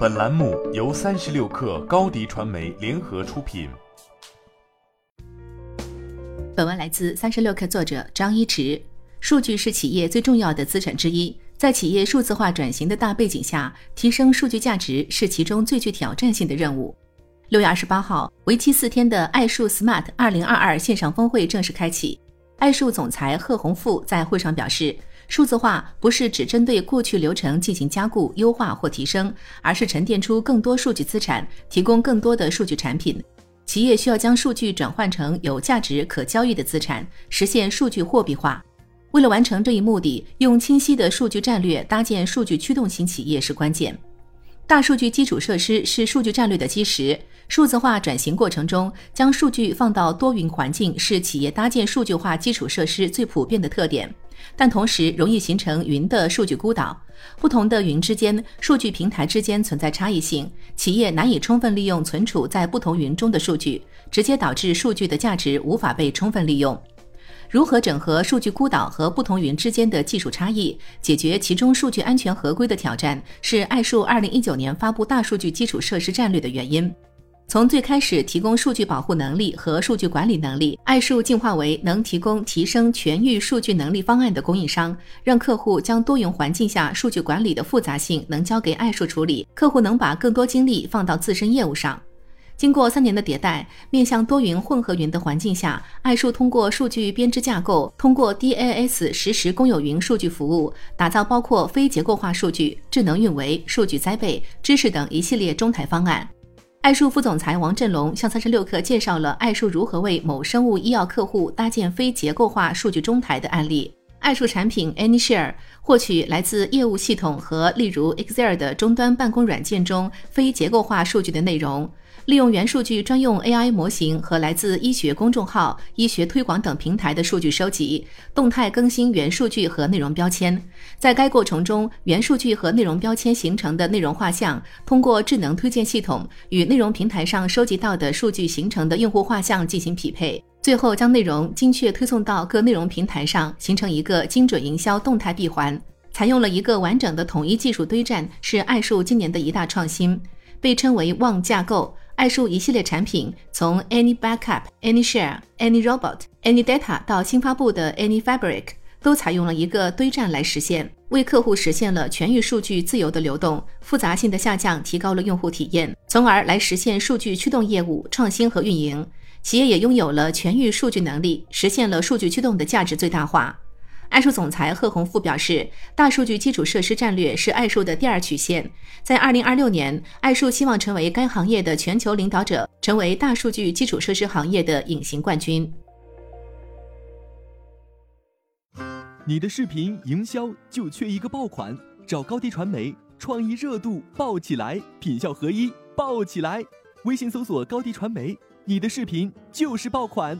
本栏目由三十六氪高低传媒联合出品。本文来自三十六氪作者张一驰。数据是企业最重要的资产之一，在企业数字化转型的大背景下，提升数据价值是其中最具挑战性的任务。六月二十八号，为期四天的爱数 Smart 二零二二线上峰会正式开启。爱数总裁贺宏富在会上表示。数字化不是只针对过去流程进行加固、优化或提升，而是沉淀出更多数据资产，提供更多的数据产品。企业需要将数据转换成有价值、可交易的资产，实现数据货币化。为了完成这一目的，用清晰的数据战略搭建数据驱动型企业是关键。大数据基础设施是数据战略的基石。数字化转型过程中，将数据放到多云环境是企业搭建数据化基础设施最普遍的特点。但同时容易形成云的数据孤岛，不同的云之间、数据平台之间存在差异性，企业难以充分利用存储在不同云中的数据，直接导致数据的价值无法被充分利用。如何整合数据孤岛和不同云之间的技术差异，解决其中数据安全合规的挑战，是爱数二零一九年发布大数据基础设施战略的原因。从最开始提供数据保护能力和数据管理能力，爱数进化为能提供提升全域数据能力方案的供应商，让客户将多云环境下数据管理的复杂性能交给爱数处理，客户能把更多精力放到自身业务上。经过三年的迭代，面向多云混合云的环境下，爱数通过数据编织架构，通过 DAS 实时公有云数据服务，打造包括非结构化数据、智能运维、数据栽培、知识等一系列中台方案。爱数副总裁王振龙向三十六氪介绍了爱数如何为某生物医药客户搭建非结构化数据中台的案例。爱数产品 AnyShare 获取来自业务系统和例如 Excel 的终端办公软件中非结构化数据的内容。利用元数据专用 AI 模型和来自医学公众号、医学推广等平台的数据收集，动态更新元数据和内容标签。在该过程中，元数据和内容标签形成的内容画像，通过智能推荐系统与内容平台上收集到的数据形成的用户画像进行匹配，最后将内容精确推送到各内容平台上，形成一个精准营销动态闭环。采用了一个完整的统一技术堆栈，是爱数今年的一大创新，被称为“旺架构”。爱数一系列产品，从 Any Backup、Any Share、Any Robot、Any Data 到新发布的 Any Fabric，都采用了一个堆栈来实现，为客户实现了全域数据自由的流动，复杂性的下降，提高了用户体验，从而来实现数据驱动业务创新和运营。企业也拥有了全域数据能力，实现了数据驱动的价值最大化。爱数总裁贺宏富表示，大数据基础设施战略是爱数的第二曲线。在二零二六年，爱数希望成为该行业的全球领导者，成为大数据基础设施行业的隐形冠军。你的视频营销就缺一个爆款，找高低传媒，创意热度爆起来，品效合一爆起来。微信搜索高低传媒，你的视频就是爆款。